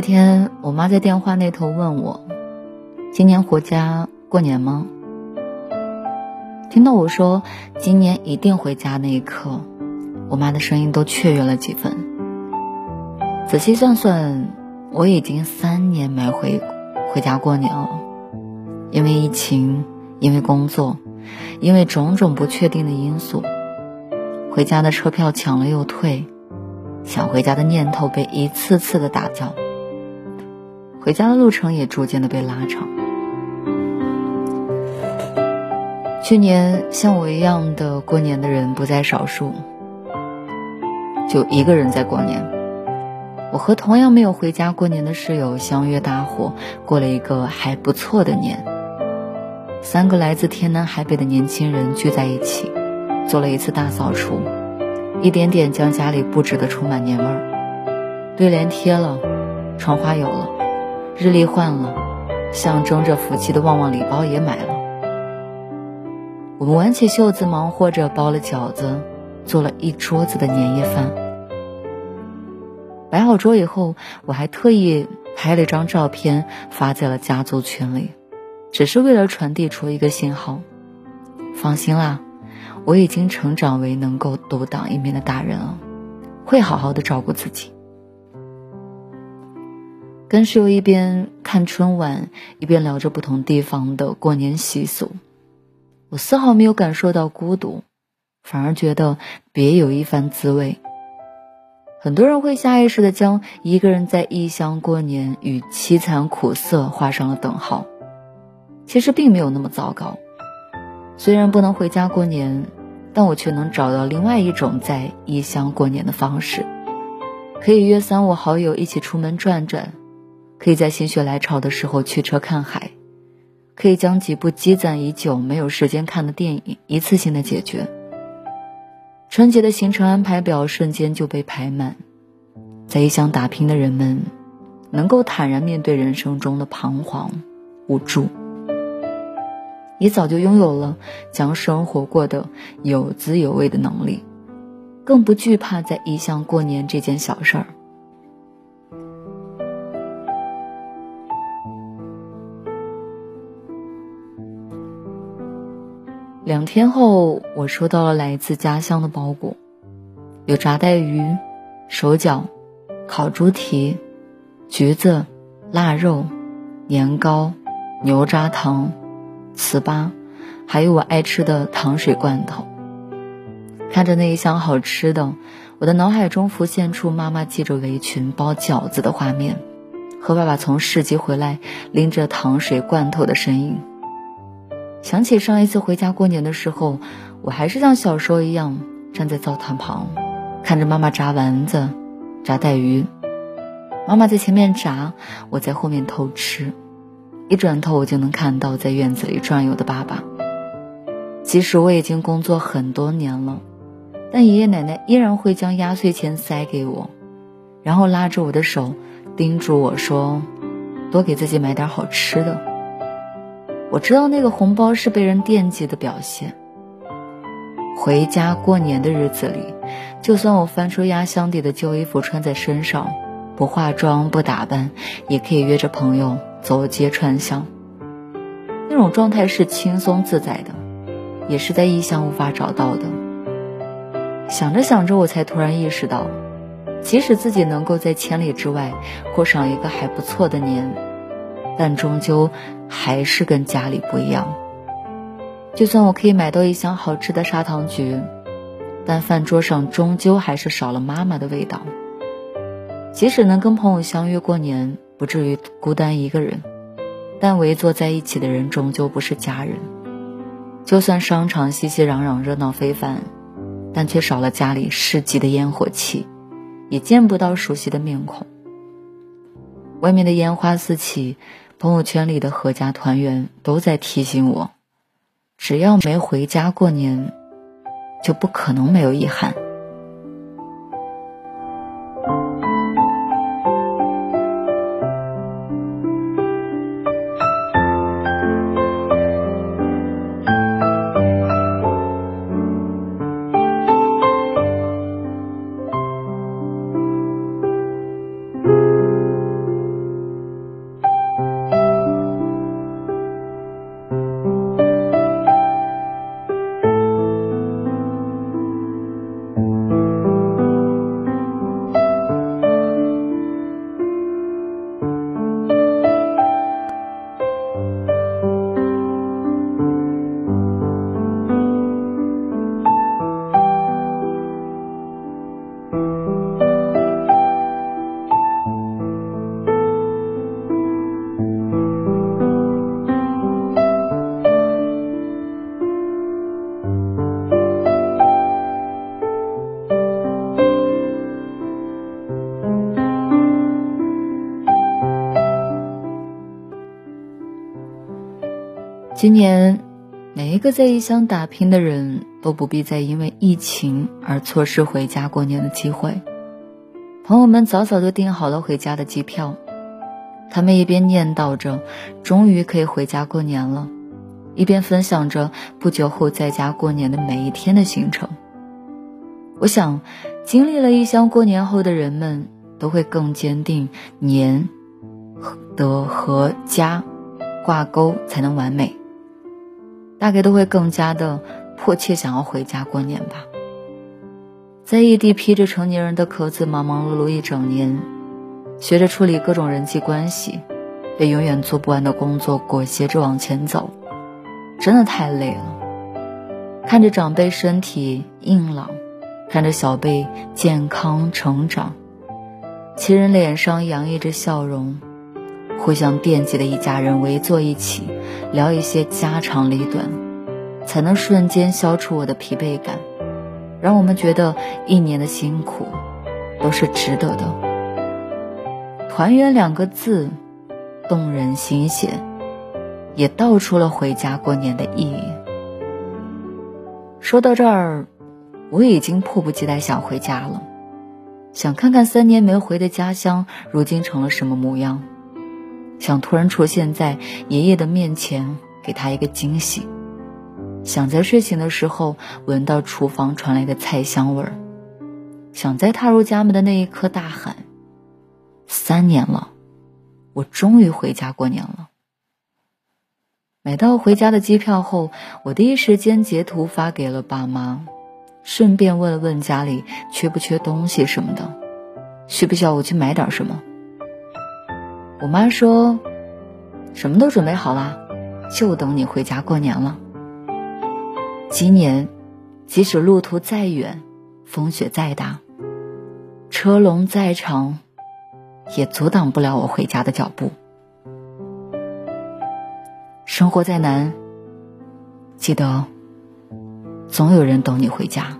那天，我妈在电话那头问我：“今年回家过年吗？”听到我说“今年一定回家”那一刻，我妈的声音都雀跃了几分。仔细算算，我已经三年没回回家过年了。因为疫情，因为工作，因为种种不确定的因素，回家的车票抢了又退，想回家的念头被一次次的打掉。回家的路程也逐渐的被拉长。去年像我一样的过年的人不在少数，就一个人在过年。我和同样没有回家过年的室友相约搭伙过了一个还不错的年。三个来自天南海北的年轻人聚在一起，做了一次大扫除，一点点将家里布置的充满年味儿，对联贴了，窗花有了。日历换了，象征着福气的旺旺礼包也买了。我们挽起袖子，忙活着包了饺子，做了一桌子的年夜饭。摆好桌以后，我还特意拍了一张照片发在了家族群里，只是为了传递出一个信号：放心啦，我已经成长为能够独当一面的大人了，会好好的照顾自己。跟室友一边看春晚，一边聊着不同地方的过年习俗，我丝毫没有感受到孤独，反而觉得别有一番滋味。很多人会下意识的将一个人在异乡过年与凄惨苦涩画上了等号，其实并没有那么糟糕。虽然不能回家过年，但我却能找到另外一种在异乡过年的方式，可以约三五好友一起出门转转。可以在心血来潮的时候驱车看海，可以将几部积攒已久没有时间看的电影一次性的解决。春节的行程安排表瞬间就被排满，在异乡打拼的人们，能够坦然面对人生中的彷徨、无助，也早就拥有了将生活过得有滋有味的能力，更不惧怕在异乡过年这件小事儿。两天后，我收到了来自家乡的包裹，有炸带鱼、手饺、烤猪蹄、橘子、腊肉、年糕、牛轧糖、糍粑，还有我爱吃的糖水罐头。看着那一箱好吃的，我的脑海中浮现出妈妈系着围裙包饺子的画面，和爸爸从市集回来拎着糖水罐头的身影。想起上一次回家过年的时候，我还是像小时候一样站在灶台旁，看着妈妈炸丸子、炸带鱼。妈妈在前面炸，我在后面偷吃。一转头，我就能看到在院子里转悠的爸爸。即使我已经工作很多年了，但爷爷奶奶依然会将压岁钱塞给我，然后拉着我的手，叮嘱我说：“多给自己买点好吃的。”我知道那个红包是被人惦记的表现。回家过年的日子里，就算我翻出压箱底的旧衣服穿在身上，不化妆不打扮，也可以约着朋友走街串巷。那种状态是轻松自在的，也是在异乡无法找到的。想着想着，我才突然意识到，即使自己能够在千里之外过上一个还不错的年。但终究还是跟家里不一样。就算我可以买到一箱好吃的砂糖橘，但饭桌上终究还是少了妈妈的味道。即使能跟朋友相约过年，不至于孤单一个人，但围坐在一起的人终究不是家人。就算商场熙熙攘攘、热闹非凡，但却少了家里市集的烟火气，也见不到熟悉的面孔。外面的烟花四起，朋友圈里的合家团圆，都在提醒我：只要没回家过年，就不可能没有遗憾。今年，每一个在异乡打拼的人都不必再因为疫情而错失回家过年的机会。朋友们早早就订好了回家的机票，他们一边念叨着终于可以回家过年了，一边分享着不久后在家过年的每一天的行程。我想，经历了异乡过年后的人们，都会更坚定年的和家挂钩才能完美。大概都会更加的迫切想要回家过年吧。在异地披着成年人的壳子忙忙碌碌一整年，学着处理各种人际关系，被永远做不完的工作裹挟着往前走，真的太累了。看着长辈身体硬朗，看着小辈健康成长，亲人脸上洋溢着笑容。互相惦记的一家人围坐一起，聊一些家长里短，才能瞬间消除我的疲惫感，让我们觉得一年的辛苦都是值得的。团圆两个字，动人心弦，也道出了回家过年的意义。说到这儿，我已经迫不及待想回家了，想看看三年没回的家乡，如今成了什么模样。想突然出现在爷爷的面前，给他一个惊喜；想在睡醒的时候闻到厨房传来的菜香味儿；想在踏入家门的那一刻大喊：“三年了，我终于回家过年了。”买到回家的机票后，我第一时间截图发给了爸妈，顺便问了问家里缺不缺东西什么的，需不需要我去买点什么。我妈说：“什么都准备好了，就等你回家过年了。今年，即使路途再远，风雪再大，车龙再长，也阻挡不了我回家的脚步。生活再难，记得，总有人等你回家。”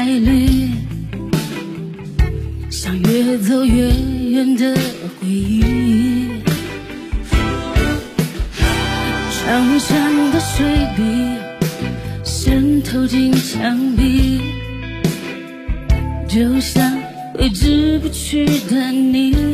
爱侣，像越走越远的回忆。长长的水笔渗透进墙壁，就像挥之不去的你。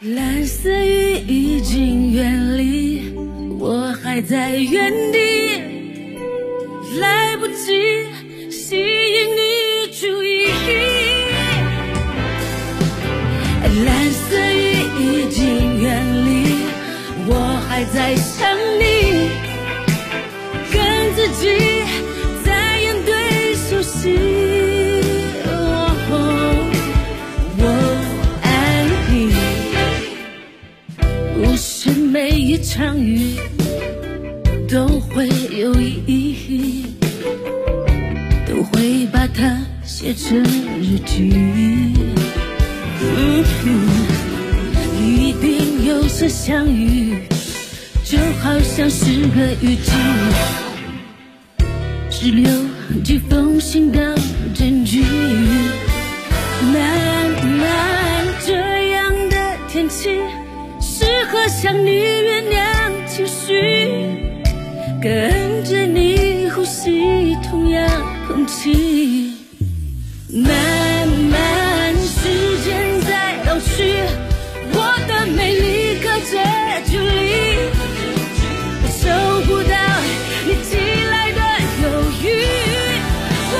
蓝色雨已经远离，我还在原地，来不及吸引你注意。蓝色雨已经远离，我还在想你，跟自己场雨都会有意义，都会把它写成日记。嗯，一定有次相遇，就好像是个雨季，只留几封信当证据。慢慢这样的天气，适合想你，跟着你呼吸同样空气。慢慢时间在老去，我的美丽隔着距离，我收不到你寄来的犹豫。哦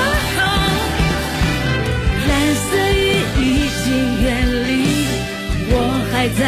蓝色雨已经远离，我还在